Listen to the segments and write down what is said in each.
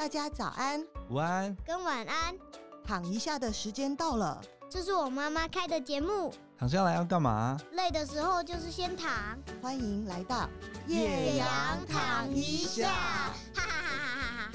大家早安、午安跟晚安。躺一下的时间到了，这是我妈妈开的节目。躺下来要干嘛？累的时候就是先躺。欢迎来到叶阳躺一下，哈哈哈哈哈哈。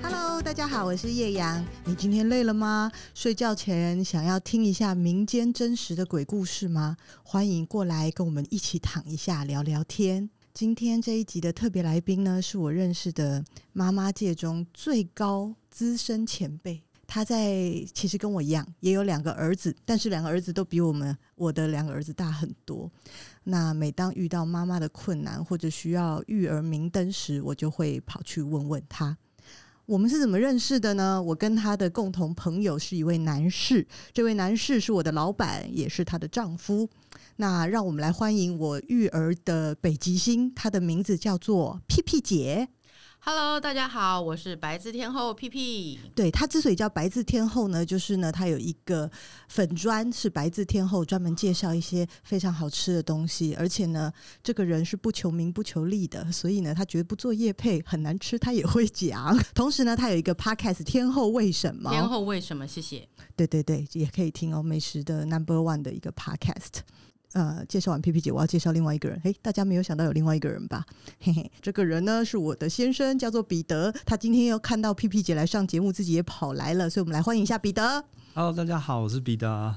Hello，大家好，我是叶阳。你今天累了吗？睡觉前想要听一下民间真实的鬼故事吗？欢迎过来跟我们一起躺一下，聊聊天。今天这一集的特别来宾呢，是我认识的妈妈界中最高资深前辈。他在其实跟我一样，也有两个儿子，但是两个儿子都比我们我的两个儿子大很多。那每当遇到妈妈的困难或者需要育儿明灯时，我就会跑去问问他。我们是怎么认识的呢？我跟他的共同朋友是一位男士，这位男士是我的老板，也是他的丈夫。那让我们来欢迎我育儿的北极星，他的名字叫做屁屁姐。Hello，大家好，我是白字天后屁屁。对，他之所以叫白字天后呢，就是呢，他有一个粉砖是白字天后，专门介绍一些非常好吃的东西。而且呢，这个人是不求名不求利的，所以呢，他绝对不做业配，很难吃他也会讲。同时呢，他有一个 podcast 天后为什么？天后为什么？谢谢。对对对，也可以听哦，美食的 number one 的一个 podcast。呃，介绍完 P P 姐，我要介绍另外一个人。嘿，大家没有想到有另外一个人吧？嘿嘿，这个人呢是我的先生，叫做彼得。他今天又看到 P P 姐来上节目，自己也跑来了，所以我们来欢迎一下彼得。Hello，大家好，我是彼得。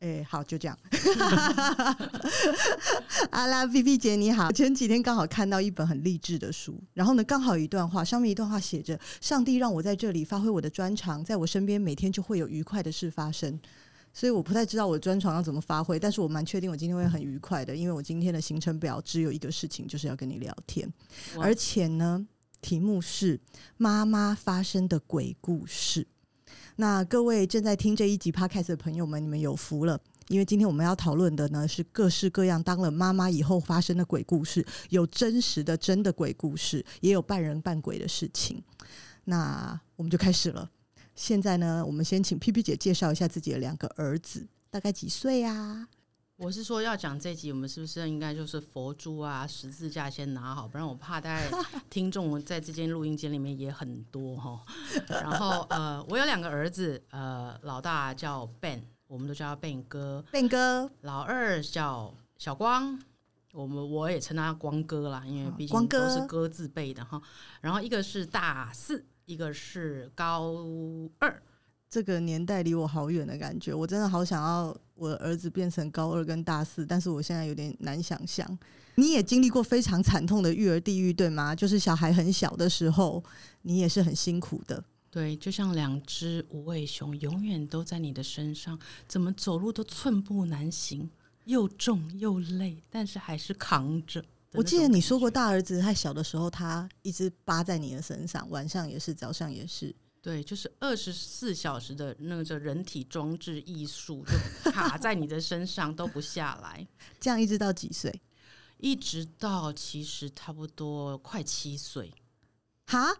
哎，好，就这样。阿拉 P P 姐你好，前几天刚好看到一本很励志的书，然后呢，刚好有一段话，上面一段话写着：“上帝让我在这里发挥我的专长，在我身边每天就会有愉快的事发生。”所以我不太知道我的专长要怎么发挥，但是我蛮确定我今天会很愉快的，因为我今天的行程表只有一个事情，就是要跟你聊天，而且呢，题目是妈妈发生的鬼故事。那各位正在听这一集 Podcast 的朋友们，你们有福了，因为今天我们要讨论的呢是各式各样当了妈妈以后发生的鬼故事，有真实的真的鬼故事，也有半人半鬼的事情。那我们就开始了。现在呢，我们先请 P P 姐介绍一下自己的两个儿子，大概几岁啊？我是说要讲这集，我们是不是应该就是佛珠啊、十字架先拿好，不然我怕大家听众在这间录音间里面也很多哈。然后呃，我有两个儿子，呃，老大叫 Ben，我们都叫他 Ben 哥，Ben 哥。老二叫小光，我们我也称他光哥啦，因为毕竟都是哥字辈的哈。然后一个是大四。一个是高二，这个年代离我好远的感觉，我真的好想要我的儿子变成高二跟大四，但是我现在有点难想象。你也经历过非常惨痛的育儿地狱，对吗？就是小孩很小的时候，你也是很辛苦的。对，就像两只无尾熊，永远都在你的身上，怎么走路都寸步难行，又重又累，但是还是扛着。我记得你说过，大儿子太小的时候，他一直扒在你的身上，晚上也是，早上也是。对，就是二十四小时的那个人体装置艺术，就卡在你的身上都不下来。这样一直到几岁？一直到其实差不多快七岁。哈？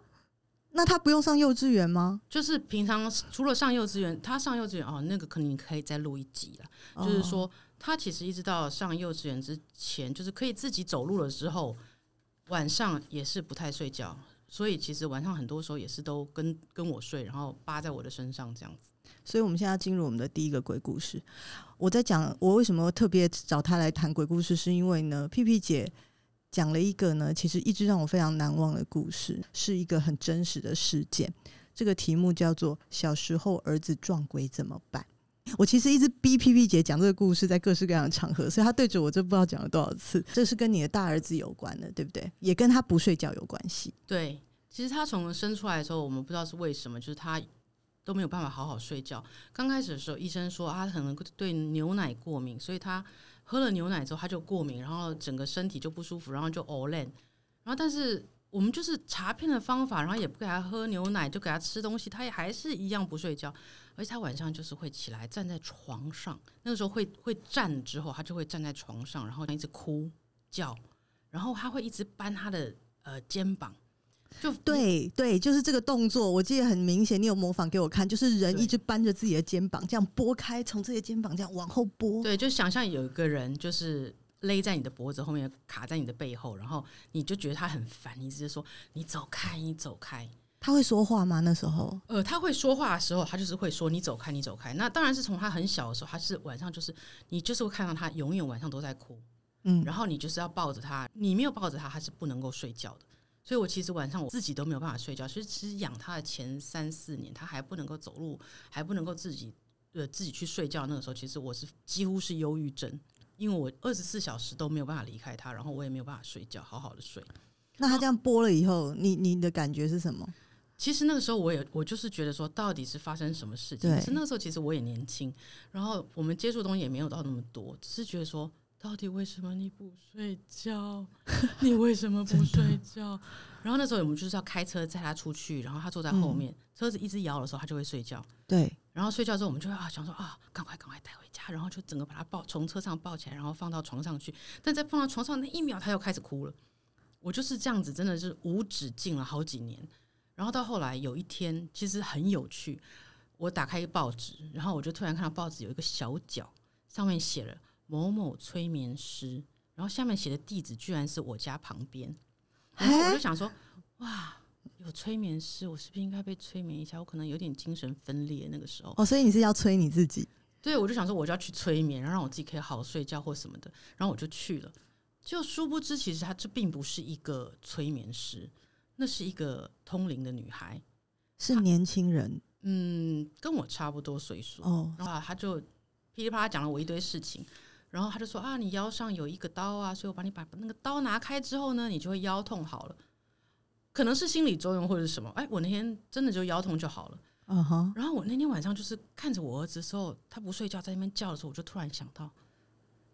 那他不用上幼稚园吗？就是平常除了上幼稚园，他上幼稚园哦，那个可能你可以再录一集了。哦、就是说。他其实一直到上幼稚园之前，就是可以自己走路了之后，晚上也是不太睡觉，所以其实晚上很多时候也是都跟跟我睡，然后扒在我的身上这样子。所以我们现在进入我们的第一个鬼故事。我在讲我为什么特别找他来谈鬼故事，是因为呢，屁屁姐讲了一个呢，其实一直让我非常难忘的故事，是一个很真实的事件。这个题目叫做“小时候儿子撞鬼怎么办”。我其实一直逼 P P 姐讲这个故事，在各式各样的场合，所以她对着我，这不知道讲了多少次。这是跟你的大儿子有关的，对不对？也跟他不睡觉有关系。对，其实他从生出来的时候，我们不知道是为什么，就是他都没有办法好好睡觉。刚开始的时候，医生说他可能对牛奶过敏，所以他喝了牛奶之后他就过敏，然后整个身体就不舒服，然后就呕烂。然后但是。我们就是查片的方法，然后也不给他喝牛奶，就给他吃东西，他也还是一样不睡觉，而且他晚上就是会起来站在床上，那个时候会会站之后，他就会站在床上，然后一直哭叫，然后他会一直扳他的呃肩膀，就对对，就是这个动作，我记得很明显，你有模仿给我看，就是人一直扳着自己的肩膀，这样拨开，从自己的肩膀这样往后拨，对，就想象有一个人就是。勒在你的脖子后面，卡在你的背后，然后你就觉得他很烦，你直接说你走开，你走开。他会说话吗？那时候？呃，他会说话的时候，他就是会说你走开，你走开。那当然是从他很小的时候，他是晚上就是你就是会看到他永远晚上都在哭，嗯，然后你就是要抱着他，你没有抱着他，他是不能够睡觉的。所以我其实晚上我自己都没有办法睡觉。所以其实养他的前三四年，他还不能够走路，还不能够自己呃自己去睡觉。那个时候，其实我是几乎是忧郁症，因为我二十四小时都没有办法离开他，然后我也没有办法睡觉，好好的睡。那他这样播了以后，你你的感觉是什么？其实那个时候我也我就是觉得说，到底是发生什么事情？可是那个时候其实我也年轻，然后我们接触的东西也没有到那么多，只是觉得说，到底为什么你不睡觉？你为什么不睡觉？然后那时候我们就是要开车载他出去，然后他坐在后面，嗯、车子一直摇的时候，他就会睡觉。对，然后睡觉之后，我们就会啊想说啊，赶快赶快带回家，然后就整个把他抱从车上抱起来，然后放到床上去。但在放到床上那一秒，他又开始哭了。我就是这样子，真的是无止境了好几年。然后到后来有一天，其实很有趣。我打开一个报纸，然后我就突然看到报纸有一个小角，上面写了某某催眠师，然后下面写的地址居然是我家旁边。然后我就想说，哇，有催眠师，我是不是应该被催眠一下？我可能有点精神分裂那个时候。哦，所以你是要催你自己？对，我就想说，我就要去催眠，然后让我自己可以好好睡觉或什么的。然后我就去了，就殊不知，其实他这并不是一个催眠师。那是一个通灵的女孩，是年轻人，嗯，跟我差不多岁数哦。然后他就噼里啪啦讲了我一堆事情，然后她就说啊，你腰上有一个刀啊，所以我帮你把那个刀拿开之后呢，你就会腰痛好了。可能是心理作用或者是什么，哎，我那天真的就腰痛就好了。嗯哼。然后我那天晚上就是看着我儿子的时候，他不睡觉在那边叫的时候，我就突然想到，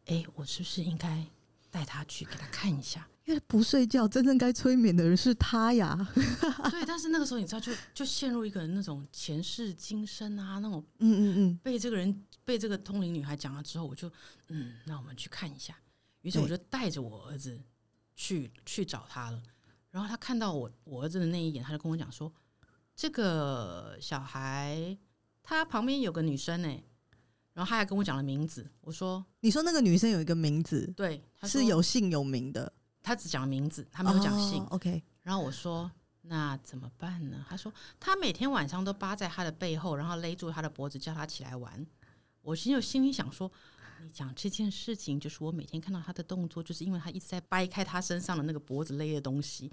哎，我是不是应该带他去给他看一下？因为不睡觉，真正该催眠的人是他呀。对，但是那个时候你知道就，就就陷入一个那种前世今生啊，那种嗯嗯嗯，被这个人被这个通灵女孩讲了之后，我就嗯，那我们去看一下。于是我就带着我儿子去去找他了。然后他看到我我儿子的那一眼，他就跟我讲说：“这个小孩他旁边有个女生呢、欸。”然后他还跟我讲了名字。我说：“你说那个女生有一个名字？对，是有姓有名的。”他只讲名字，他没有讲姓。Oh, OK，然后我说：“那怎么办呢？”他说：“他每天晚上都扒在他的背后，然后勒住他的脖子，叫他起来玩。”我心里心里想说：“你讲这件事情，就是我每天看到他的动作，就是因为他一直在掰开他身上的那个脖子勒的东西。”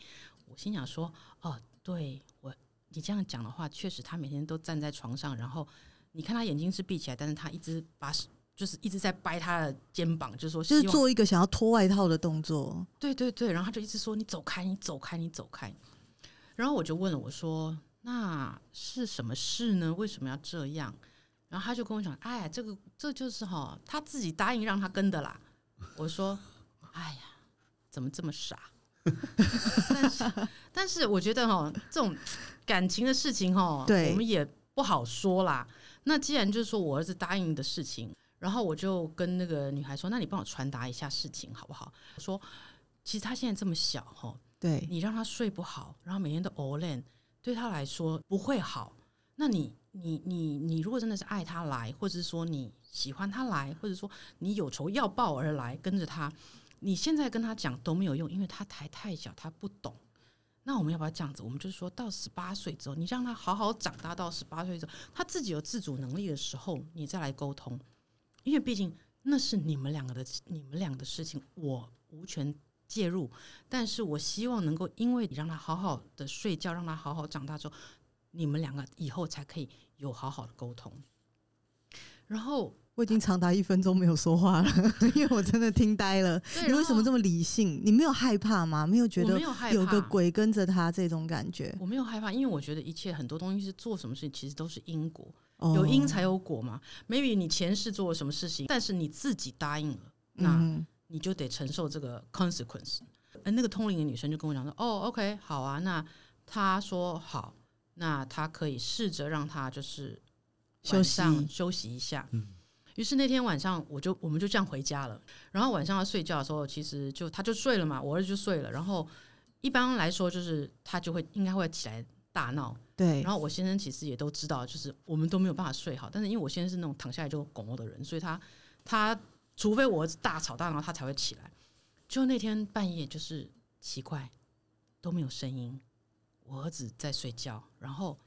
我心想说：“哦，对我，你这样讲的话，确实他每天都站在床上，然后你看他眼睛是闭起来，但是他一直把。”就是一直在掰他的肩膀，就是说，就是做一个想要脱外套的动作。对对对，然后他就一直说：“你走开，你走开，你走开。”然后我就问了，我说：“那是什么事呢？为什么要这样？”然后他就跟我讲：“哎呀，这个这就是哈，他自己答应让他跟的啦。”我说：“哎呀，怎么这么傻？”但是，但是我觉得哈，这种感情的事情哈，对，我们也不好说啦。那既然就是说我儿子答应的事情。然后我就跟那个女孩说：“那你帮我传达一下事情好不好？”说：“其实他现在这么小哈，对你让他睡不好，然后每天都熬练，对他来说不会好。那你你你你如果真的是爱他来，或者是说你喜欢他来，或者说你有仇要报而来跟着他，你现在跟他讲都没有用，因为他还太小，他不懂。那我们要不要这样子？我们就是说到十八岁之后，你让他好好长大，到十八岁之后，他自己有自主能力的时候，你再来沟通。”因为毕竟那是你们两个的、你们两个的事情，我无权介入。但是我希望能够，因为你让他好好的睡觉，让他好好长大之后，你们两个以后才可以有好好的沟通。然后我已经长达一分钟没有说话了，因为我真的听呆了。你为什么这么理性？你没有害怕吗？没有觉得有个鬼跟着他这种感觉？我没有害怕，因为我觉得一切很多东西是做什么事情，其实都是因果。有因才有果嘛？Maybe 你前世做了什么事情，但是你自己答应了，那你就得承受这个 consequence。而那个通灵的女生就跟我讲说：“哦，OK，好啊，那她说好，那她可以试着让她就是晚上休息一下。”嗯于是那天晚上我就我们就这样回家了。然后晚上要睡觉的时候，其实就她就睡了嘛，我儿子就睡了。然后一般来说，就是他就会应该会起来大闹。对，然后我先生其实也都知道，就是我们都没有办法睡好。但是因为我先生是那种躺下来就拱我的人，所以他他除非我儿子大吵大闹，他才会起来。就那天半夜，就是奇怪，都没有声音。我儿子在睡觉，然后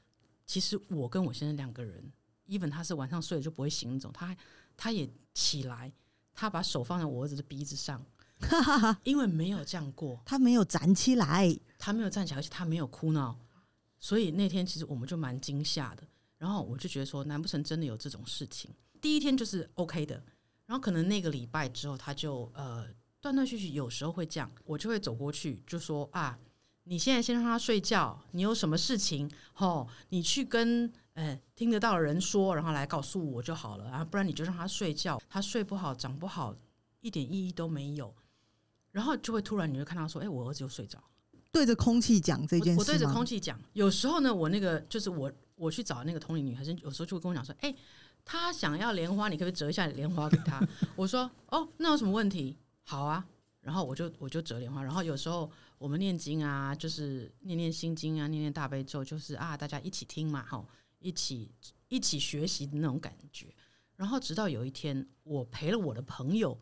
其实我跟我先生两个人，even 他是晚上睡了就不会醒那种，他他也起来，他把手放在我儿子的鼻子上，因为没有这样过，他没有站起来，他没有站起来，而且他没有哭闹，所以那天其实我们就蛮惊吓的。然后我就觉得说，难不成真的有这种事情？第一天就是 OK 的，然后可能那个礼拜之后，他就呃断断续续，有时候会这样，我就会走过去就说啊，你现在先让他睡觉，你有什么事情吼，你去跟呃听得到的人说，然后来告诉我就好了啊，不然你就让他睡觉，他睡不好长不好，一点意义都没有。然后就会突然你会看到说，哎，我儿子又睡着，对着空气讲这件事，我对着空气讲。有时候呢，我那个就是我。我去找那个同龄女孩子，有时候就会跟我讲说：“哎、欸，她想要莲花，你可不可以折一下莲花给她？”我说：“哦，那有什么问题？好啊。”然后我就我就折莲花。然后有时候我们念经啊，就是念念心经啊，念念大悲咒，就是啊，大家一起听嘛，哈，一起一起学习的那种感觉。然后直到有一天，我陪了我的朋友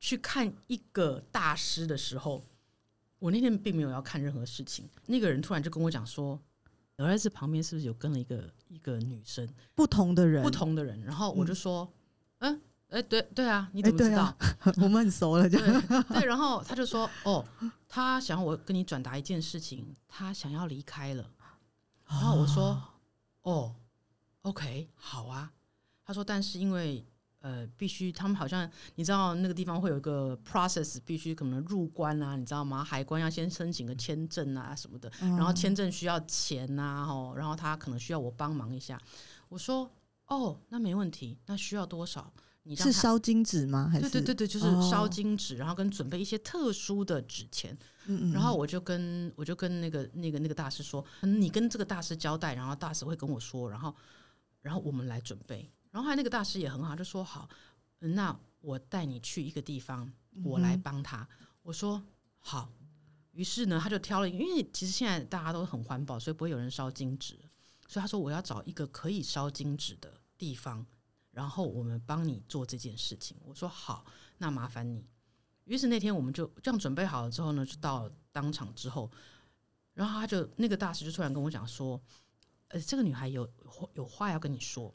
去看一个大师的时候，我那天并没有要看任何事情。那个人突然就跟我讲说。儿子旁边是不是有跟了一个一个女生？不同的人，不同的人。然后我就说，嗯，哎、欸，对对啊，你怎么知道？欸啊、我们很熟了，这样对。对，然后他就说，哦，他想要我跟你转达一件事情，他想要离开了。然后我说，哦，哦，OK，好啊。他说，但是因为。呃，必须他们好像你知道那个地方会有一个 process，必须可能入关啊，你知道吗？海关要先申请个签证啊什么的，然后签证需要钱呐，哦，然后他可能需要我帮忙一下。我说哦，那没问题，那需要多少？你是烧金纸吗？还是对对对对，就是烧金纸，然后跟准备一些特殊的纸钱。嗯嗯。然后我就跟我就跟那个那个那个大师说，你跟这个大师交代，然后大师会跟我说，然后然后我们来准备。然后还有那个大师也很好，就说好，那我带你去一个地方，我来帮他。嗯、我说好，于是呢，他就挑了，因为其实现在大家都很环保，所以不会有人烧金纸，所以他说我要找一个可以烧金纸的地方，然后我们帮你做这件事情。我说好，那麻烦你。于是那天我们就这样准备好了之后呢，就到当场之后，然后他就那个大师就突然跟我讲说，呃，这个女孩有有话要跟你说。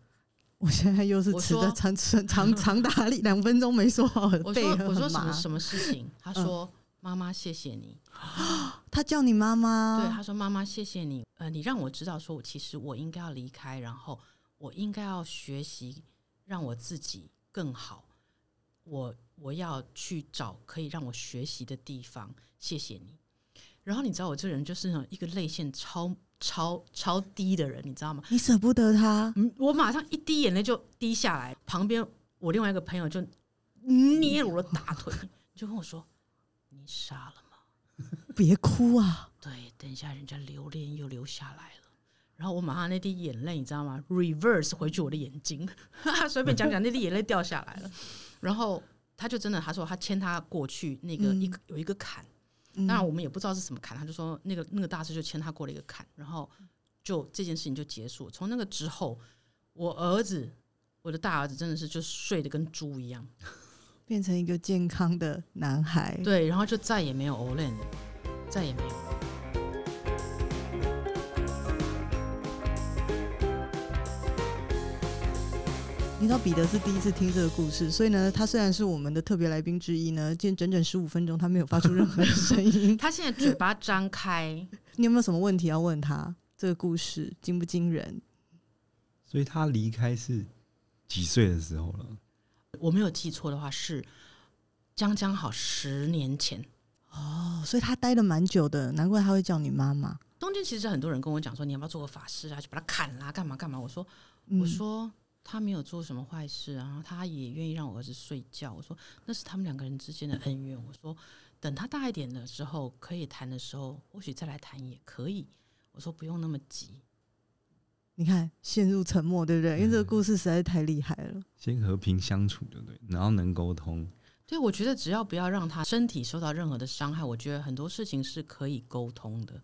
我现在又是吃的长长长长达两分钟没说好，我说我说什么什么事情？他说妈妈谢谢你，他叫你妈妈，对，他说妈妈谢谢你，呃，你让我知道说我，其实我应该要离开，然后我应该要学习让我自己更好，我我要去找可以让我学习的地方，谢谢你。然后你知道我这人就是那种一个泪腺超。超超低的人，你知道吗？你舍不得他，嗯，我马上一滴眼泪就滴下来。旁边我另外一个朋友就捏我的大腿，就跟我说：“你傻了吗？别哭啊！”对，等一下人家流泪又流下来了。然后我马上那滴眼泪，你知道吗？reverse 回去我的眼睛，随便讲讲，那滴眼泪掉下来了。然后他就真的，他说他牵他过去那个一个有一个坎。当然，我们也不知道是什么坎，他就说那个那个大师就牵他过了一个坎，然后就这件事情就结束。从那个之后，我儿子，我的大儿子真的是就睡得跟猪一样，变成一个健康的男孩。对，然后就再也没有 Olen，再也没有。你知道彼得是第一次听这个故事，所以呢，他虽然是我们的特别来宾之一呢，今天整整十五分钟他没有发出任何的声音。他现在嘴巴张开，你有没有什么问题要问他？这个故事惊不惊人？所以他离开是几岁的时候了？我没有记错的话是将将好十年前哦，所以他待了蛮久的，难怪他会叫你妈妈。中间其实很多人跟我讲说，你要不要做个法师啊，去把他砍啦，干嘛干嘛？我说，我说。嗯他没有做什么坏事，然后他也愿意让我儿子睡觉。我说那是他们两个人之间的恩怨。我说等他大一点的时候可以谈的时候，或许再来谈也可以。我说不用那么急。你看陷入沉默，对不对？因为这个故事实在是太厉害了。先和平相处，对不对？然后能沟通。对，我觉得只要不要让他身体受到任何的伤害，我觉得很多事情是可以沟通的。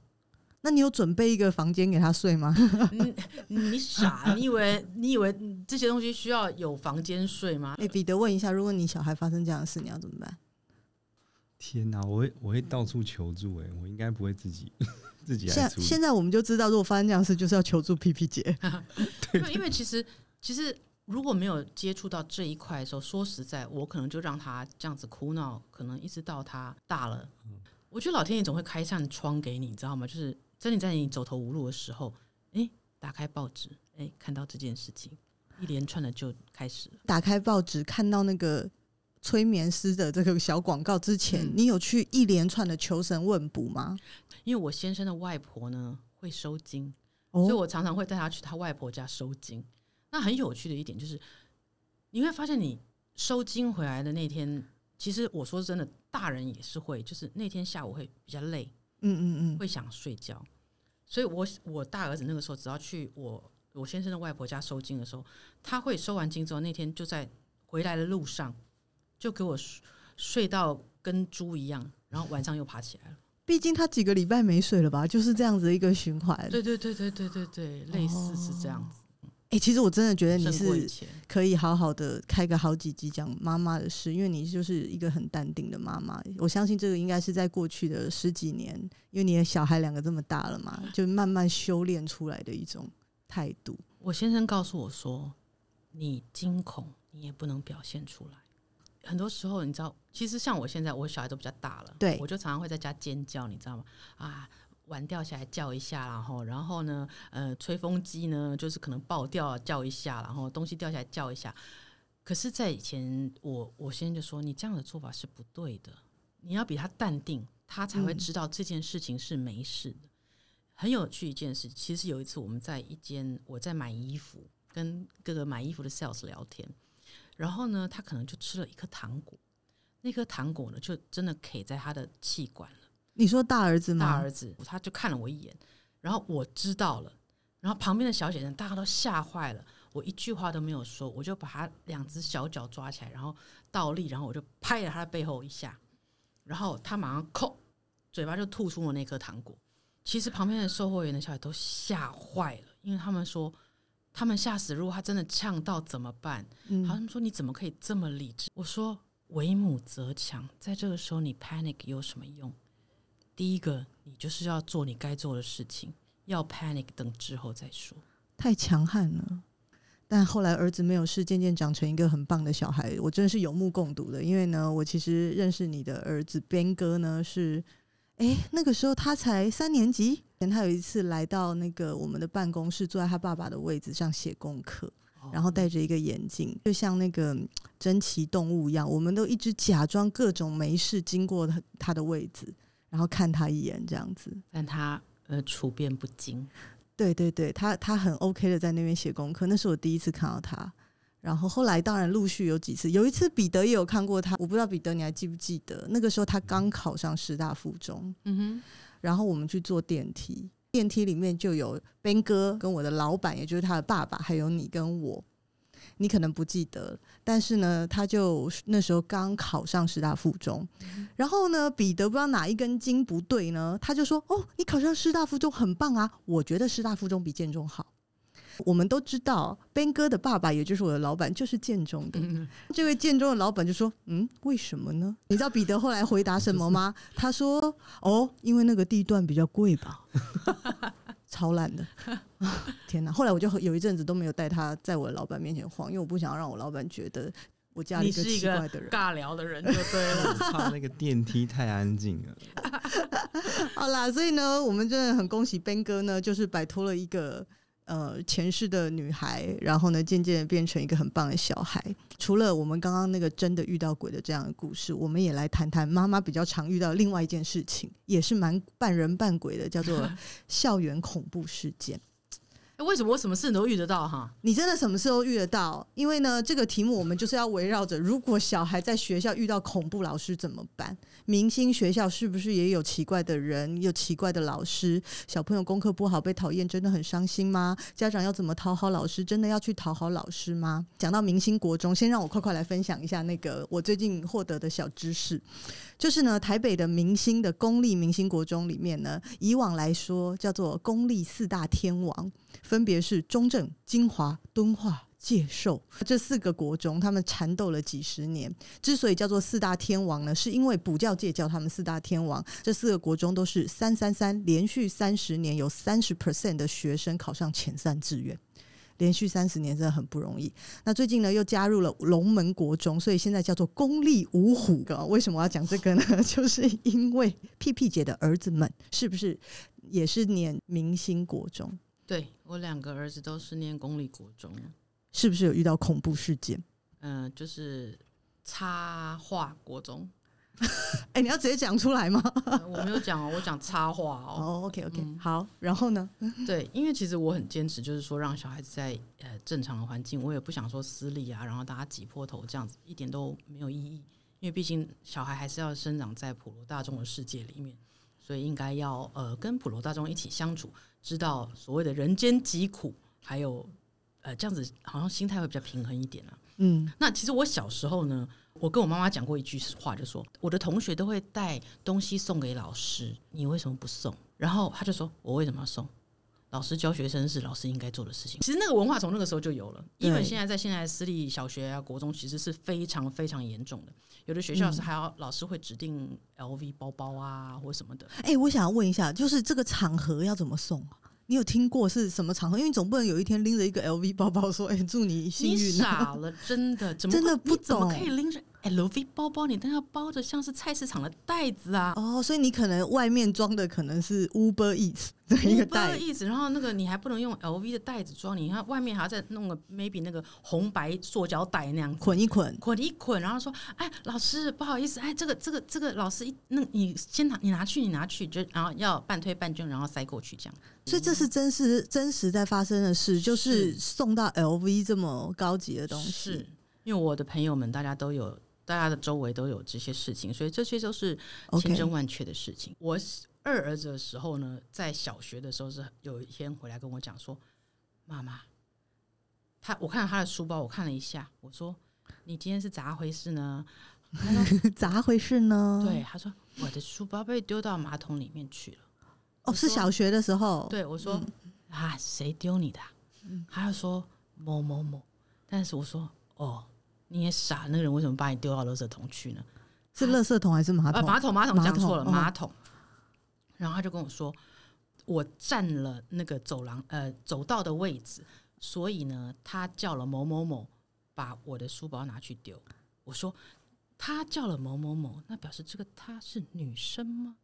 那你有准备一个房间给他睡吗？你 你傻？你以为你以为这些东西需要有房间睡吗？哎、欸，彼得问一下，如果你小孩发生这样的事，你要怎么办？天哪、啊，我会我会到处求助哎、欸，我应该不会自己自己。现现在我们就知道，如果发生这样的事，就是要求助皮皮姐。对，因为其实其实如果没有接触到这一块的时候，说实在，我可能就让他这样子哭闹，可能一直到他大了。我觉得老天爷总会开一扇窗给你，你知道吗？就是。在你在你走投无路的时候，哎，打开报纸，哎，看到这件事情，一连串的就开始了。打开报纸，看到那个催眠师的这个小广告之前，嗯，你有去一连串的求神问卜吗？因为我先生的外婆呢会收金，哦，所以我常常会带他去他外婆家收金。那很有趣的一点就是，你会发现你收金回来的那天，其实我说真的，大人也是会，就是那天下午会比较累。嗯嗯嗯，会想睡觉，所以我我大儿子那个时候只要去我我先生的外婆家收经的时候，他会收完经之后，那天就在回来的路上就给我睡睡到跟猪一样，然后晚上又爬起来了。毕竟他几个礼拜没睡了吧，就是这样子一个循环。对对对对对对对，类似是这样子。哎、欸，其实我真的觉得你是可以好好的开个好几集讲妈妈的事，因为你就是一个很淡定的妈妈。我相信这个应该是在过去的十几年，因为你的小孩两个这么大了嘛，就慢慢修炼出来的一种态度。我先生告诉我说，你惊恐，你也不能表现出来。很多时候，你知道，其实像我现在，我小孩都比较大了，对，我就常常会在家尖叫，你知道吗？啊。碗掉下来叫一下，然后，然后呢，呃，吹风机呢，就是可能爆掉叫一下，然后东西掉下来叫一下。可是，在以前，我我先生就说，你这样的做法是不对的，你要比他淡定，他才会知道这件事情是没事的。嗯。很有趣一件事，其实有一次我们在一间我在买衣服，跟各个买衣服的 sales 聊天，然后呢，他可能就吃了一颗糖果，那颗糖果呢，就真的卡在他的气管了。你说大儿子吗？大儿子，他就看了我一眼，然后我知道了，然后旁边的小姐姐大家都吓坏了，我一句话都没有说，我就把他两只小脚抓起来，然后倒立，然后我就拍了他的背后一下，然后他马上扣，嘴巴就吐出了那颗糖果。其实旁边的售货员的小姐都吓坏了，因为他们说他们吓死，如果他真的呛到怎么办？嗯，他们说你怎么可以这么理智？我说为母则强，在这个时候你 panic 有什么用？第一个，你就是要做你该做的事情，要 panic 等之后再说。太强悍了，但后来儿子没有事，渐渐长成一个很棒的小孩，我真的是有目共睹的。因为呢，我其实认识你的儿子边哥呢，是，哎，那个时候他才三年级，前他有一次来到那个我们的办公室，坐在他爸爸的位置上写功课，然后戴着一个眼镜，就像那个珍奇动物一样，我们都一直假装各种没事经过他他的位置。然后看他一眼，这样子，但他呃处变不惊。对对对，他他很 OK 的在那边写功课，那是我第一次看到他。然后后来当然陆续有几次，有一次彼得也有看过他，我不知道彼得你还记不记得？那个时候他刚考上师大附中，嗯哼。然后我们去坐电梯，电梯里面就有 Ben 哥跟我的老板，也就是他的爸爸，还有你跟我。你可能不记得，但是呢，他就那时候刚考上师大附中，嗯，然后呢，彼得不知道哪一根筋不对呢，他就说：“哦，你考上师大附中很棒啊，我觉得师大附中比建中好。”我们都知道，Ben 哥的爸爸也就是我的老板，就是建中的。嗯、这位建中的老板就说：“嗯，为什么呢？你知道彼得后来回答什么吗？他说：‘哦，因为那个地段比较贵吧。’”超烂的，天哪！后来我就有一阵子都没有带他在我的老板面前晃，因为我不想让我老板觉得我家里一个奇怪的人，尬聊的人就对了。怕那个电梯太安静了。好啦，所以呢，我们真的很恭喜 Ben 哥呢，就是摆脱了一个。呃，前世的女孩，然后呢，渐渐的变成一个很棒的小孩。除了我们刚刚那个真的遇到鬼的这样的故事，我们也来谈谈妈妈比较常遇到另外一件事情，也是蛮半人半鬼的，叫做 校园恐怖事件。欸，为什么我什么事都遇得到哈？你真的什么事都遇得到？因为呢，这个题目我们就是要围绕着，如果小孩在学校遇到恐怖老师怎么办？明星学校是不是也有奇怪的人，有奇怪的老师？小朋友功课不好被讨厌，真的很伤心吗？家长要怎么讨好老师？真的要去讨好老师吗？讲到明星国中，先让我快快来分享一下那个我最近获得的小知识，就是呢，台北的明星的公立明星国中里面呢，以往来说叫做公立四大天王。分别是中正、金华、敦化、介寿这四个国中，他们缠斗了几十年。之所以叫做四大天王呢，是因为补教界叫他们四大天王。这四个国中都是三三三，连续三十年有三十 percent 的学生考上前三志愿，连续三十年真的很不容易。那最近呢，又加入了龙门国中，所以现在叫做公立五虎。为什么我要讲这个呢？就是因为屁屁姐的儿子们是不是也是念明星国中？对，我两个儿子都是念公立国中，是不是有遇到恐怖事件？嗯、呃，就是插画国中。哎、欸，你要直接讲出来吗？呃、我没有讲哦，我讲插画哦。哦，OK OK，嗯、好。然后呢？对，因为其实我很坚持，就是说让小孩子在呃正常的环境，我也不想说私立啊，然后大家挤破头这样子，一点都没有意义。因为毕竟小孩还是要生长在普罗大众的世界里面，所以应该要呃跟普罗大众一起相处。知道所谓的人间疾苦，还有呃这样子，好像心态会比较平衡一点啊。嗯，那其实我小时候呢，我跟我妈妈讲过一句话，就说我的同学都会带东西送给老师，你为什么不送？然后他就说，我为什么要送？老师教学生是老师应该做的事情。其实那个文化从那个时候就有了，因为现在在现在私立小学啊、国中，其实是非常非常严重的。有的学校是还要老师会指定 LV 包包啊，或什么的。哎、欸，我想要问一下，就是这个场合要怎么送啊？你有听过是什么场合？因为你总不能有一天拎着一个 LV 包包说：“哎、欸，祝你幸运。”你傻了，真的？怎么真的不懂？怎么可以拎着 LV 包包？你都要包着像是菜市场的袋子啊！哦，所以你可能外面装的可能是 Uber Eats 的一个袋子，然后那个你还不能用 LV 的袋子装，你看外面还要再弄个 maybe 那个红白塑胶袋那样捆一捆，捆一捆，然后说：“哎，老师不好意思，哎，这个这个这个老师一，那你先拿，你拿去，你拿去，就然后要半推半就，然后塞过去这样。”所以这是真实真实在发生的事，就是送到 LV 这么高级的东西。是因为我的朋友们，大家都有，大家的周围都有这些事情，所以这些都是千真万确的事情。我二儿子的时候呢，在小学的时候是有一天回来跟我讲说：“妈妈，他我看到他的书包，我看了一下，我说你今天是咋回事呢？咋回事呢？对，他说我的书包被丢到马桶里面去了。”哦，是小学的时候。对，我说、嗯、啊，谁丢你的、啊？他就说某某某。但是我说哦，你也傻，那个人为什么把你丢到垃圾桶去呢？是垃圾桶还是马桶？马桶，马桶，讲错了，马桶。然后他就跟我说，我占了那个走廊呃走道的位置，所以呢，他叫了某某某把我的书包拿去丢。我说他叫了某某某，那表示这个她是女生吗？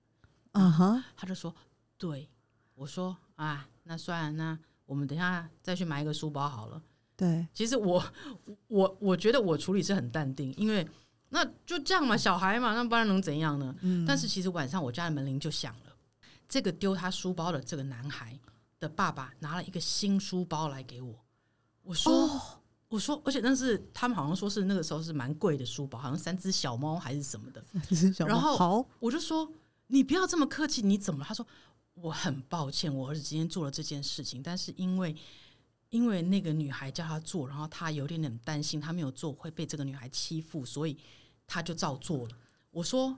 啊哈，他就说。对，我说啊，那算了，那我们等一下再去买一个书包好了。对，其实我我我觉得我处理是很淡定，因为那就这样嘛，小孩嘛，那不然能怎样呢？嗯。但是其实晚上我家的门铃就响了，这个丢他书包的这个男孩的爸爸拿了一个新书包来给我。我说，哦、我说，而且那是他们好像说是那个时候是蛮贵的书包，好像三只小猫还是什么的。然后好，我就说你不要这么客气，你怎么了？他说。我很抱歉，我儿子今天做了这件事情，但是因为因为那个女孩叫他做，然后他有点点担心，他没有做会被这个女孩欺负，所以他就照做了。我说。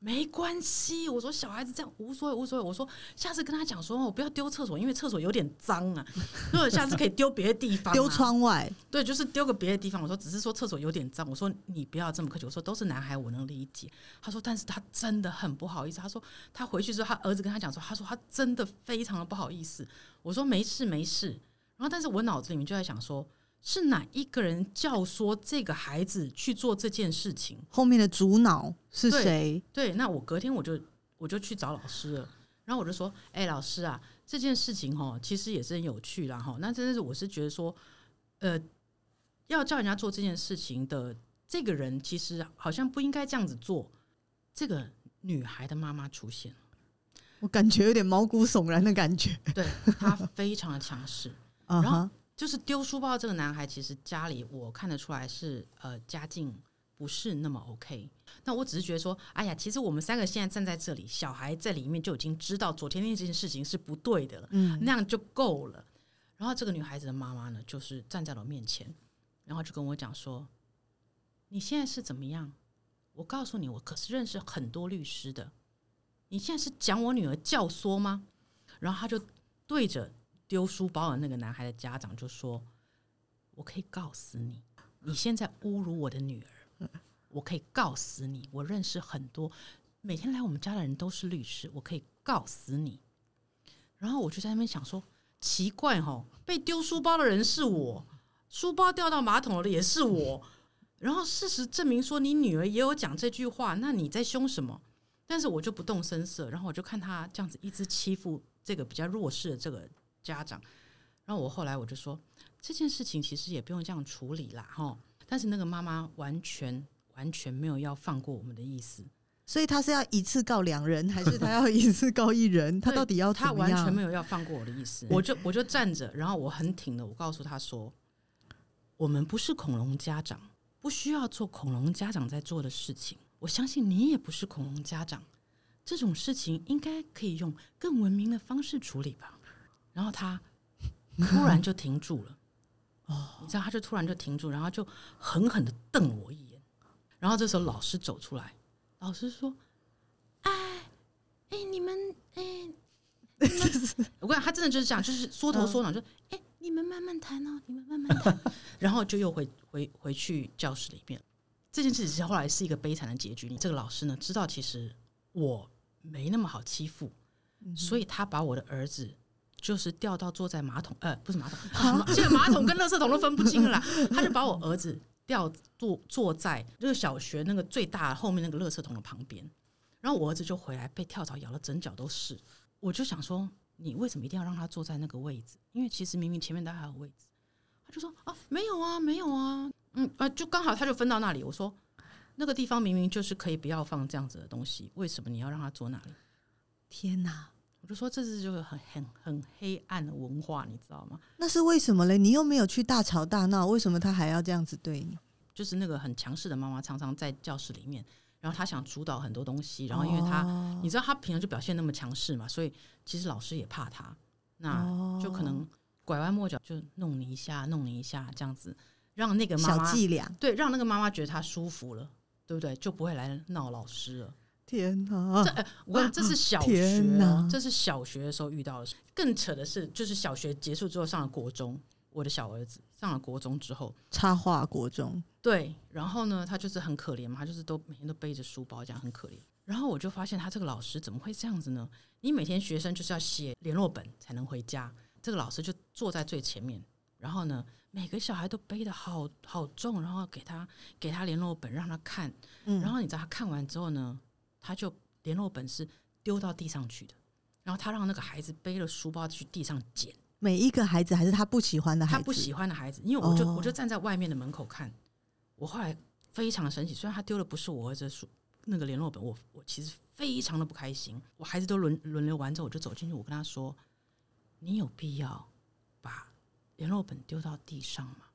没关系，我说小孩子这样无所谓，无所谓。我说下次跟他讲说，我不要丢厕所，因为厕所有点脏啊。如果下次可以丢别的地方，啊，丢窗外，对，就是丢个别的地方。我说只是说厕所有点脏，我说你不要这么客气。我说都是男孩，我能理解。他说，但是他真的很不好意思。他说他回去之后，他儿子跟他讲说，他说他真的非常的不好意思。我说没事没事。然后，但是我脑子里面就在想说。是哪一个人教唆这个孩子去做这件事情？后面的主脑是谁？对，那我隔天我就我就去找老师了，然后我就说：“哎、欸，老师啊，这件事情哈，其实也是很有趣啦哈。那真的是我是觉得说，呃，要叫人家做这件事情的这个人，其实好像不应该这样子做。这个女孩的妈妈出现了，我感觉有点毛骨悚然的感觉。对，她非常的强势。然后就是丢书包这个男孩，其实家里我看得出来是呃家境不是那么 OK。那我只是觉得说，哎呀，其实我们三个现在站在这里，小孩在里面就已经知道昨天那件事情是不对的了，嗯，那样就够了。然后这个女孩子的妈妈呢，就是站在了我面前，然后就跟我讲说：“你现在是怎么样？我告诉你，我可是认识很多律师的。你现在是讲我女儿教唆吗？”然后他就对着丢书包的那个男孩的家长就说：“我可以告死你，你现在侮辱我的女儿，我可以告死你。我认识很多每天来我们家的人都是律师，我可以告死你。”然后我就在那边想说。奇怪哦，被丢书包的人是我，书包掉到马桶的也是我。然后事实证明说，你女儿也有讲这句话，那你在凶什么？但是我就不动声色，然后我就看他这样子一直欺负这个比较弱势的这个家长。然后我后来我就说，这件事情其实也不用这样处理啦，哈。但是那个妈妈完全完全没有要放过我们的意思。所以她是要一次告两人，还是她要一次告一人？她到底要怎么样？他完全没有要放过我的意思。我就我就站着，然后我很挺的，我告诉她说：“我们不是恐龙家长，不需要做恐龙家长在做的事情。我相信你也不是恐龙家长，这种事情应该可以用更文明的方式处理吧。”然后他 突然就停住了。哦，你知道，他就突然就停住，然后就狠狠的瞪我一眼。然后这时候老师走出来。老师说：“哎，哎，你们，哎，我跟你讲，他真的就是这样，就是缩头缩脑，就哎，你们慢慢谈哦，你们慢慢谈。然后就又回回回去教室里面。这件事情后来是一个悲惨的结局。你这个老师呢，知道其实我没那么好欺负，所以他把我的儿子就是掉到坐在马桶，呃，不是马桶，现在马桶跟垃圾桶都分不清了啦。他就把我儿子。”掉坐坐在这个小学那个最大后面那个垃圾桶的旁边，然后我儿子就回来被跳蚤咬了整脚都是。我就想说，你为什么一定要让他坐在那个位置？因为其实明明前面都还有位置。他就说啊，没有啊，没有啊，嗯啊，就刚好他就分到那里。我说那个地方明明就是可以不要放这样子的东西，为什么你要让他坐那里？天哪！我就说这是就是很很很黑暗的文化，你知道吗？那是为什么嘞？你又没有去大吵大闹，为什么他还要这样子对你？就是那个很强势的妈妈，常常在教室里面，然后她想主导很多东西，然后因为她，哦、你知道她平常就表现那么强势嘛，所以其实老师也怕她，那就可能拐弯抹角就弄你一下，弄你一下这样子，让那个妈妈小伎俩，对，让那个妈妈觉得她舒服了，对不对？就不会来闹老师了。天哪！这、呃、我讲这是小学，这是小学的时候遇到的事。更扯的是，就是小学结束之后上了国中，我的小儿子上了国中之后，插画国中，对，然后呢，他就是很可怜嘛，他就是都每天都背着书包，这样很可怜。然后我就发现他这个老师怎么会这样子呢？你每天学生就是要写联络本才能回家，这个老师就坐在最前面，然后呢，每个小孩都背得好好重，然后给他给他联络本让他看，嗯，然后你知道他看完之后呢？他就联络本是丢到地上去的，然后他让那个孩子背了书包去地上捡。每一个孩子还是他不喜欢的孩子，他不喜欢的孩子，因为我就我就站在外面的门口看。我后来非常的生气，虽然他丢的不是我儿子的书那个联络本，我我其实非常的不开心。我孩子都轮轮流完之后，我就走进去，我跟他说：“你有必要把联络本丢到地上吗？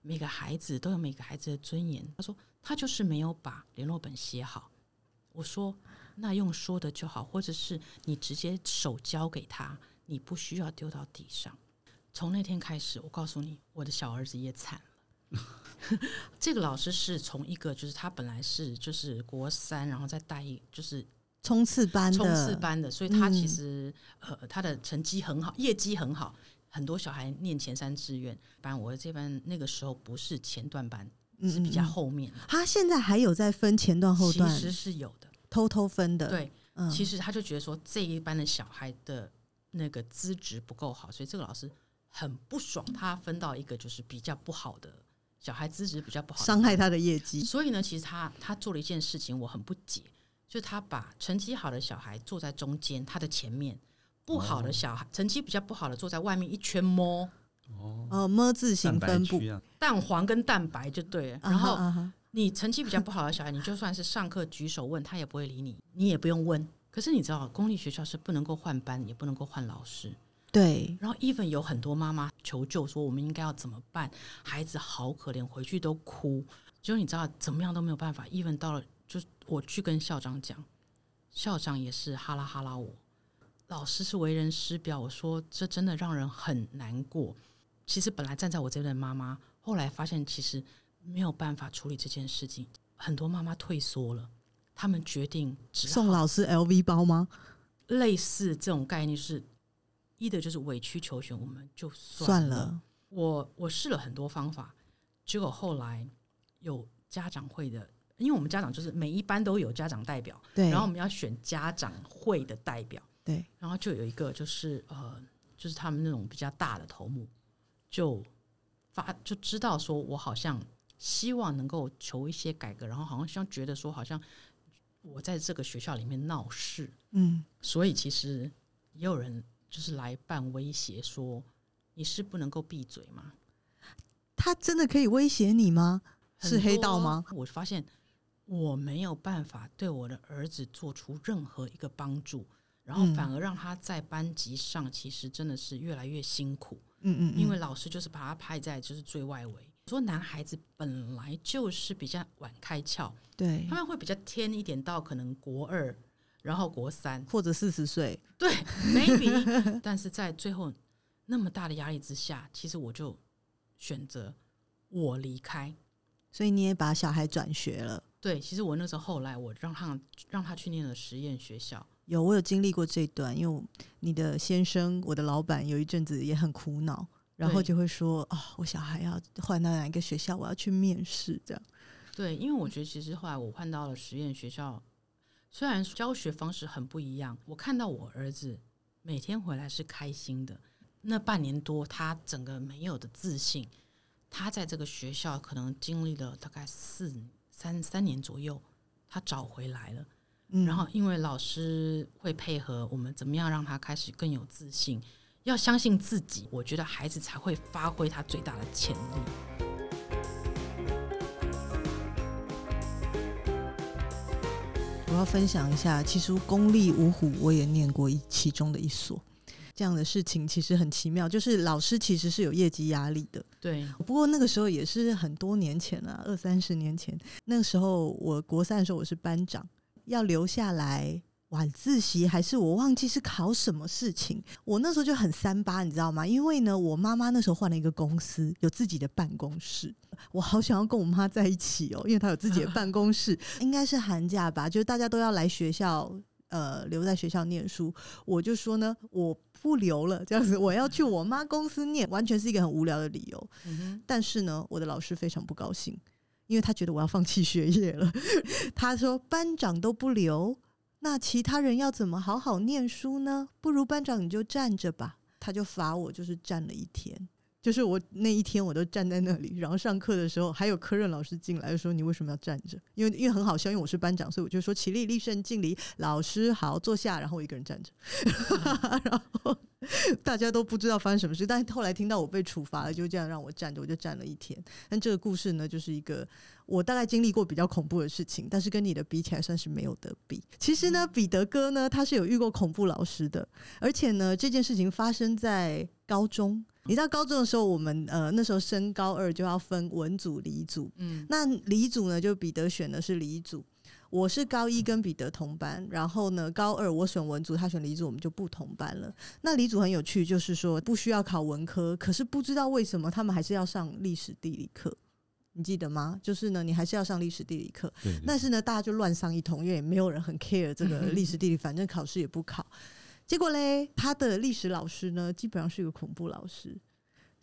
每个孩子都有每个孩子的尊严。”他说：“他就是没有把联络本写好。”我说：“那用说的就好，或者是你直接手交给他，你不需要丢到地上。”从那天开始，我告诉你，我的小儿子也惨了。这个老师是从一个就是他本来是就是国三，然后再带一就是冲刺班的冲刺班的，所以他其实、嗯、呃他的成绩很好，业绩很好，很多小孩念前三志愿班。我这班那个时候不是前段班。是比较后面，他现在还有在分前段后段，其实是有的，偷偷分的。对，嗯、其实他就觉得说这一班的小孩的那个资质不够好，所以这个老师很不爽，他分到一个就是比较不好的小孩，资质比较不好，伤害他的业绩。所以呢，其实他他做了一件事情，我很不解，就是他把成绩好的小孩坐在中间，他的前面，不好的小孩、哦、成绩比较不好的坐在外面一圈摸。哦，么字形分布，蛋黄跟蛋白就对了。然后你成绩比较不好的小孩，你就算是上课举手问他也不会理你，你也不用问。可是你知道，公立学校是不能够换班，也不能够换老师。对。然后 even 有很多妈妈求救，说我们应该要怎么办？孩子好可怜，回去都哭。就你知道，怎么样都没有办法。even 到了，就我去跟校长讲，校长也是哈拉哈拉我。老师是为人师表，我说这真的让人很难过。其实本来站在我这边的妈妈，后来发现其实没有办法处理这件事情，很多妈妈退缩了，他们决定送老师 LV 包吗？类似这种概念是，一的就是委曲求全，我们就算了。算了。我我试了很多方法，结果后来有家长会的，因为我们家长就是每一班都有家长代表，对，然后我们要选家长会的代表，对，然后就有一个就是呃，就是他们那种比较大的头目，就发就知道说我好像希望能够求一些改革，然后好像像觉得说好像。我在这个学校里面闹事，嗯，所以其实也有人就是来办威胁，说你是不能够闭嘴吗？他真的可以威胁你吗？是黑道吗？我发现我没有办法对我的儿子做出任何一个帮助，然后反而让他在班级上其实真的是越来越辛苦。嗯嗯，因为老师就是把他排在就是最外围。说男孩子本来就是比较晚开窍，对，他们会比较天一点到可能国二，然后国三或者四十岁，对，maybe。但是在最后那么大的压力之下，其实我就选择我离开，所以你也把小孩转学了。对，其实我那时候后来我让他让他去念了实验学校。有，我有经历过这段，因为你的先生，我的老板有一阵子也很苦恼。然后就会说啊、哦，我小孩要换到哪一个学校，我要去面试，这样。对，因为我觉得其实后来我换到了实验学校，虽然教学方式很不一样，我看到我儿子每天回来是开心的。那半年多，他整个没有的自信，他在这个学校可能经历了大概四三三年左右，他找回来了。嗯、然后因为老师会配合我们，怎么样让他开始更有自信。要相信自己，我觉得孩子才会发挥他最大的潜力。我要分享一下，其实公立五虎我也念过一其中的一所，这样的事情其实很奇妙，就是老师其实是有业绩压力的。对，不过那个时候也是很多年前了，二三十年前，那个时候我国三的时候我是班长，要留下来。晚自习还是我忘记是考什么事情，我那时候就很三八，你知道吗？因为呢，我妈妈那时候换了一个公司，有自己的办公室，我好想要跟我妈在一起哦，因为她有自己的办公室。应该是寒假吧，就是大家都要来学校，呃，留在学校念书。我就说呢，我不留了，这样子我要去我妈公司念，完全是一个很无聊的理由。但是呢，我的老师非常不高兴，因为他觉得我要放弃学业了。他说班长都不留。那其他人要怎么好好念书呢？不如班长你就站着吧。他就罚我，就是站了一天。就是我那一天我都站在那里，然后上课的时候还有科任老师进来说：“你为什么要站着？”因为因为很好笑，因为我是班长，所以我就说起立、立正、敬礼，老师好，坐下。然后我一个人站着，然后大家都不知道发生什么事。但是后来听到我被处罚了，就这样让我站着，我就站了一天。但这个故事呢，就是一个我大概经历过比较恐怖的事情，但是跟你的比起来算是没有得比。其实呢，彼得哥呢，他是有遇过恐怖老师的，而且呢，这件事情发生在高中。你到高中的时候，我们呃那时候升高二就要分文组、理组。嗯，那理组呢，就彼得选的是理组。我是高一跟彼得同班，然后呢高二我选文组，他选理组，我们就不同班了。那理组很有趣，就是说不需要考文科，可是不知道为什么他们还是要上历史地理课，你记得吗？就是呢，你还是要上历史地理课。对。但是呢，大家就乱上一通，因为也没有人很 care 这个 历史地理，反正考试也不考。结果嘞，他的历史老师呢，基本上是一个恐怖老师，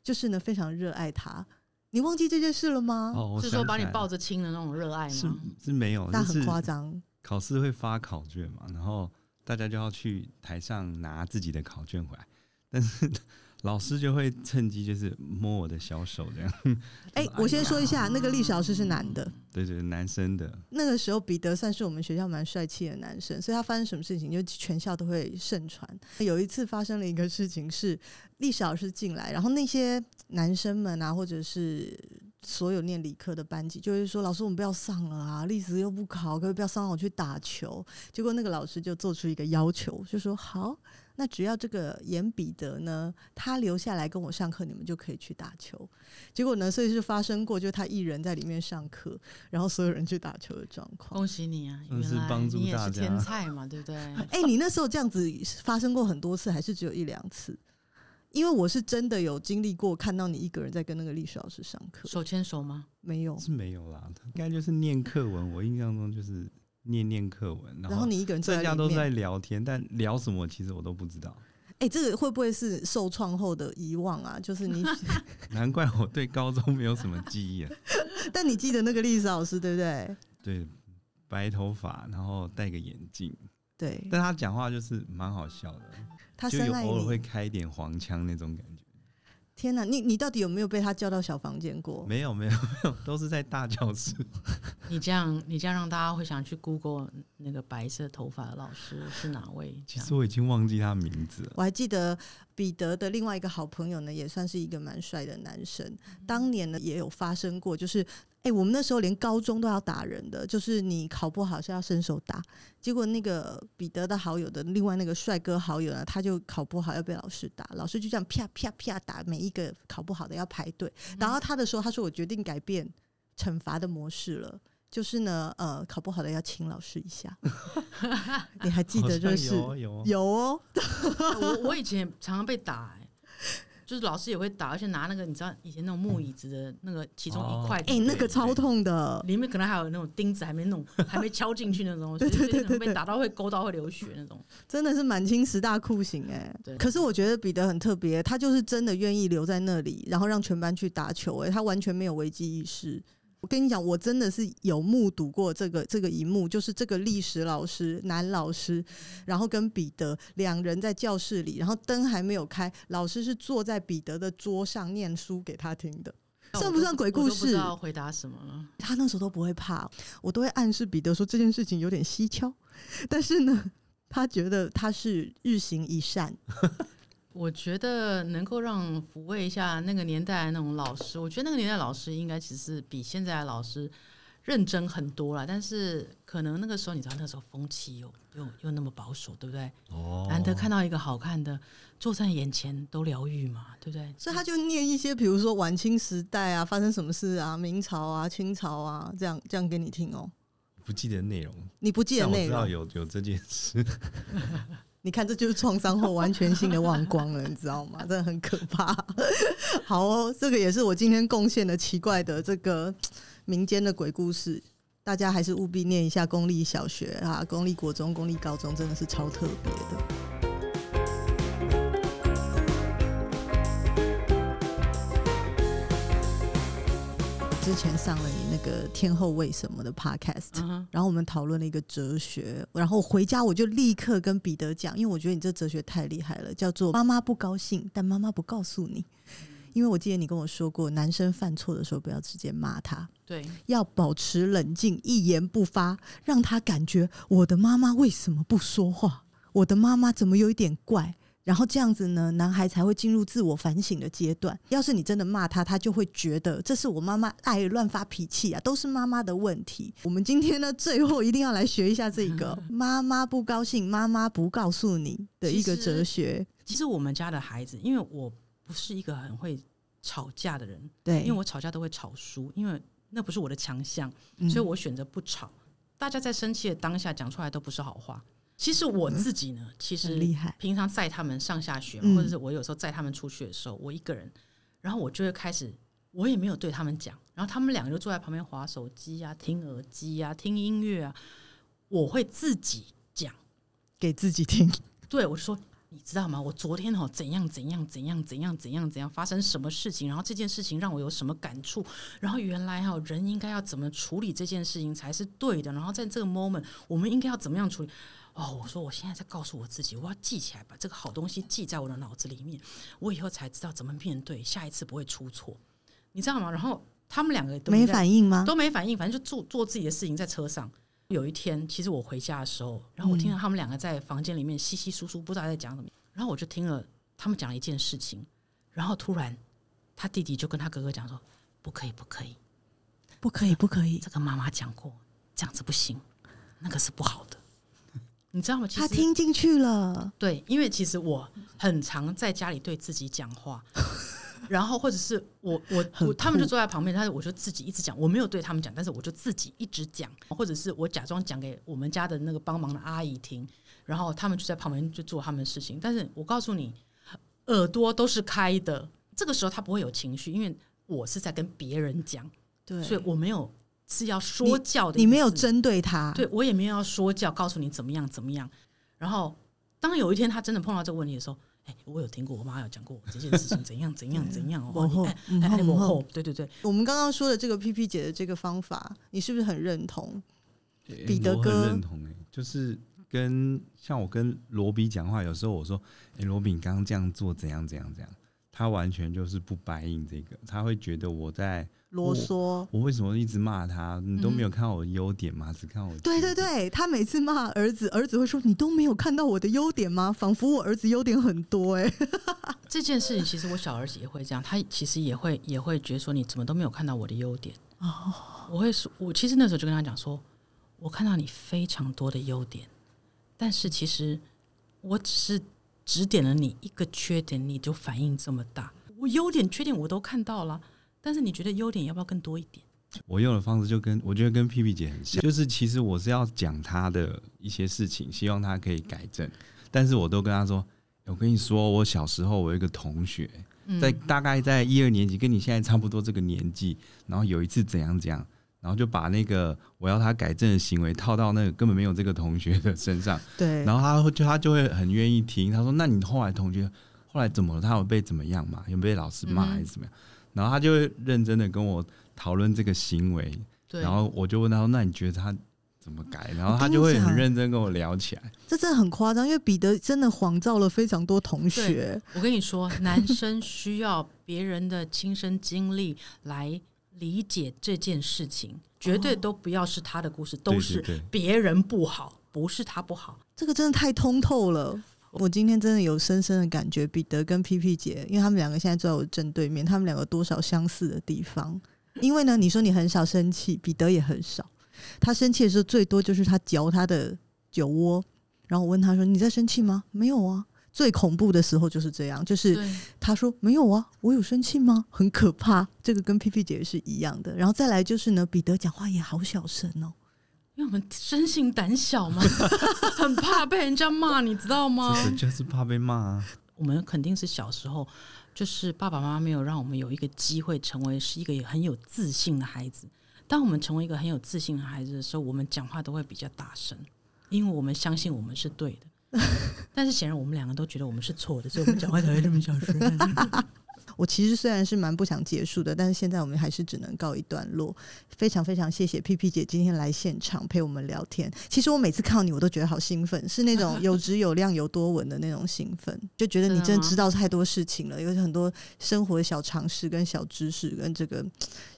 就是呢非常热爱他。你忘记这件事了吗？哦，是说把你抱着亲的那种热爱吗？是是没有，但很夸张。考试会发考卷嘛，然后大家就要去台上拿自己的考卷回来，但是。老师就会趁机就是摸我的小手这样。哎、欸，我先说一下，那个历史老师是男的，对，对对，男生的。那个时候彼得算是我们学校蛮帅气的男生，所以他发生什么事情就全校都会盛传。有一次发生了一个事情是历史老师进来，然后那些男生们啊，或者是所有念理科的班级，就是说老师我们不要上了啊，历史又不考，可不可以不要上，让我去打球。结果那个老师就做出一个要求，就说好。那只要这个严彼得呢，他留下来跟我上课，你们就可以去打球。结果呢，所以是发生过，就他一人在里面上课，然后所有人去打球的状况。恭喜你啊，原来你也是天才嘛，对不对？哎、欸，你那时候这样子发生过很多次，还是只有一两次？因为我是真的有经历过，看到你一个人在跟那个历史老师上课，手牵手吗？没有，是没有啦。应该就是念课文，我印象中就是。念念课文，然后你一个人在，大家都在聊天，但聊什么其实我都不知道。哎、欸，这个会不会是受创后的遗忘啊？就是你 难怪我对高中没有什么记忆啊。但你记得那个历史老师对不对？对，白头发，然后戴个眼镜，对。但他讲话就是蛮好笑的，他就有偶尔会开一点黄腔那种感觉。天哪，你你到底有没有被他叫到小房间过？没有没有没有，都是在大教室。你这样你这样让大家会想去 Google 那个白色头发的老师是哪位？其实我已经忘记他名字了。我还记得彼得的另外一个好朋友呢，也算是一个蛮帅的男生。当年呢也有发生过，就是。哎、欸，我们那时候连高中都要打人的，就是你考不好是要伸手打。结果那个彼得的好友的另外那个帅哥好友呢，他就考不好要被老师打，老师就这样啪啪啪打每一个考不好的要排队。然后他的时候，他说：“我决定改变惩罚的模式了，就是呢，呃，考不好的要请老师一下。” 你还记得就是有有，有哦，我我以前常常被打、欸。就是老师也会打，而且拿那个你知道以前那种木椅子的那个其中一块，哎、欸，那个超痛的，里面可能还有那种钉子还没弄，还没敲进去那种，对对对对，被打到会勾到会流血那种，真的是满清十大酷刑哎。对，可是我觉得彼得很特别，他就是真的愿意留在那里，然后让全班去打球，哎，他完全没有危机意识。我跟你讲，我真的是有目睹过这个这个一幕，就是这个历史老师男老师，然后跟彼得两人在教室里，然后灯还没有开，老师是坐在彼得的桌上念书给他听的，算不算鬼故事？不知道回答什么了。他那时候都不会怕，我都会暗示彼得说这件事情有点蹊跷，但是呢，他觉得他是日行一善。我觉得能够让抚慰一下那个年代的那种老师，我觉得那个年代老师应该其实比现在的老师认真很多了。但是可能那个时候，你知道那时候风气又又又那么保守，对不对？哦。难得看到一个好看的，坐在眼前都疗愈嘛，对不对？所以他就念一些，比如说晚清时代啊，发生什么事啊，明朝啊，清朝啊，这样这样给你听哦。不记得内容，你不记得内容？我知道有有这件事。你看，这就是创伤后完全性的忘光了，你知道吗？真的很可怕。好哦，这个也是我今天贡献的奇怪的这个民间的鬼故事，大家还是务必念一下公立小学啊，公立国中、公立高中，真的是超特别的。之前上了你个天后为什么的 podcast，、uh. 然后我们讨论了一个哲学，然后回家我就立刻跟彼得讲，因为我觉得你这哲学太厉害了，叫做妈妈不高兴，但妈妈不告诉你，因为我记得你跟我说过，男生犯错的时候不要直接骂他，对，要保持冷静，一言不发，让他感觉我的妈妈为什么不说话，我的妈妈怎么有一点怪。然后这样子呢，男孩才会进入自我反省的阶段。要是你真的骂他，他就会觉得这是我妈妈爱乱发脾气啊，都是妈妈的问题。我们今天呢，最后一定要来学一下这个 “妈妈不高兴，妈妈不告诉你”的一个哲学。其实，其实我们家的孩子，因为我不是一个很会吵架的人，对，因为我吵架都会吵输，因为那不是我的强项，所以我选择不吵。嗯。大家在生气的当下讲出来都不是好话。其实我自己呢，其实厉害。平常载他们上下学，或者是我有时候载他们出去的时候，我一个人，然后我就会开始，我也没有对他们讲，然后他们两个就坐在旁边划手机啊、听耳机啊、听音乐啊，我会自己讲。给自己听。对，我就说，你知道吗？我昨天哦怎样怎样怎样怎样怎样怎样发生什么事情，然后这件事情让我有什么感触，然后原来哈人应该要怎么处理这件事情才是对的，然后在这个 moment 我们应该要怎么样处理。哦，我说我现在在告诉我自己，我要记起来，把这个好东西记在我的脑子里面，我以后才知道怎么面对，下一次不会出错，你知道吗？然后他们两个都没，反应吗？都没反应，反正就做做自己的事情，在车上。有一天，其实我回家的时候，然后我听到他们两个在房间里面稀稀疏疏，不知道在讲什么，然后我就听了他们讲了一件事情，然后突然他弟弟就跟他哥哥讲说：“不可以，不可以，不可以，不可以。这个妈妈讲过，这样子不行，那个是不好的，你知道吗？他听进去了，对，因为其实我很常在家里对自己讲话。然后或者是我我我他们就坐在旁边，但是我就自己一直讲，我没有对他们讲，但是我就自己一直讲，或者是我假装讲给我们家的那个帮忙的阿姨听，然后他们就在旁边就做他们的事情。但是我告诉你，耳朵都是开的，这个时候他不会有情绪，因为我是在跟别人讲，对，所以我没有是要说教的你，你没有针对他，对我也没有要说教，告诉你怎么样怎么样。然后当有一天他真的碰到这个问题的时候。哎我有听过，我妈有讲过这件事情怎样怎样怎样 哦。往后，哎，往后，对对对。我们刚刚说的这个 P P 姐的这个方法，你是不是很认同？彼得哥很认同哎，就是跟像我跟罗比讲话，有时候我说：“哎，罗比，你刚刚这样做怎样怎样怎样？”他完全就是不答应这个，他会觉得我在。啰嗦，我为什么一直骂他？你都没有看到我的优点吗？嗯、只看我。对对对，他每次骂儿子，儿子会说：“你都没有看到我的优点吗？”仿佛我儿子优点很多哎。这件事情其实我小儿子也会这样，他其实也会也会觉得说：“你怎么都没有看到我的优点？”哦，我会说，我其实那时候就跟他讲说：“我看到你非常多的优点，但是其实我只是指点了你一个缺点，你就反应这么大。我优点缺点我都看到了。”但是你觉得优点要不要更多一点？我用的方式就跟我觉得跟屁屁姐很像，就是其实我是要讲她的一些事情，希望她可以改正。但是我都跟她说：“我跟你说，我小时候我有一个同学，在大概在一二年级，跟你现在差不多这个年纪，然后有一次怎样怎样，然后就把那个我要他改正的行为套到那个根本没有这个同学的身上。对，然后他就他就会很愿意听。他说：‘那你后来同学后来怎么了？他有被怎么样嘛？有被老师骂还是怎么样？’然后他就会认真的跟我讨论这个行为，对然后我就问他说：“那你觉得他怎么改？”然后他就会很认真跟我聊起来。这真的很夸张，因为彼得真的谎造了非常多同学。我跟你说，男生需要别人的亲身经历来理解这件事情，绝对都不要是他的故事，都是别人不好，不是他不好。这个真的太通透了。我今天真的有深深的感觉，彼得跟 P P 姐，因为他们两个现在坐在我正对面，他们两个多少相似的地方。因为呢，你说你很少生气，彼得也很少。他生气的时候，最多就是他嚼他的酒窝。然后我问他说：“你在生气吗？”“没有啊。”最恐怖的时候就是这样，就是他说：“没有啊，我有生气吗？”很可怕。这个跟 P P 姐是一样的。然后再来就是呢，彼得讲话也好小声哦。因为我们生性胆小嘛，很怕被人家骂，你知道吗？就是怕被骂啊。我们肯定是小时候，就是爸爸妈妈没有让我们有一个机会成为是一个很有自信的孩子。当我们成为一个很有自信的孩子的时候，我们讲话都会比较大声，因为我们相信我们是对的。但是显然我们两个都觉得我们是错的，所以我们讲话才会这么小声。我其实虽然是蛮不想结束的，但是现在我们还是只能告一段落。非常非常谢谢 P P 姐今天来现场陪我们聊天。其实我每次看到你，我都觉得好兴奋，是那种有质有量有多文的那种兴奋，就觉得你真的知道太多事情了，有很多生活的小常识跟小知识跟这个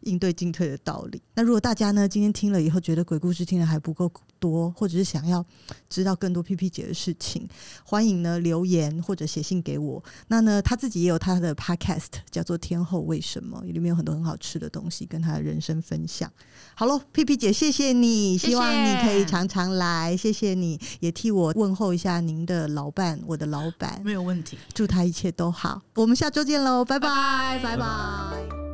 应对进退的道理。那如果大家呢今天听了以后觉得鬼故事听的还不够多，或者是想要知道更多 P P 姐的事情，欢迎呢留言或者写信给我。那呢他自己也有他的 Podcast。叫做天后为什么？里面有很多很好吃的东西，跟他的人生分享。好喽，屁屁姐，谢谢你，希望你可以常常来，谢谢你，也替我问候一下您的老伴，我的老板，没有问题，祝他一切都好。我们下周见喽，拜拜，拜拜。拜拜。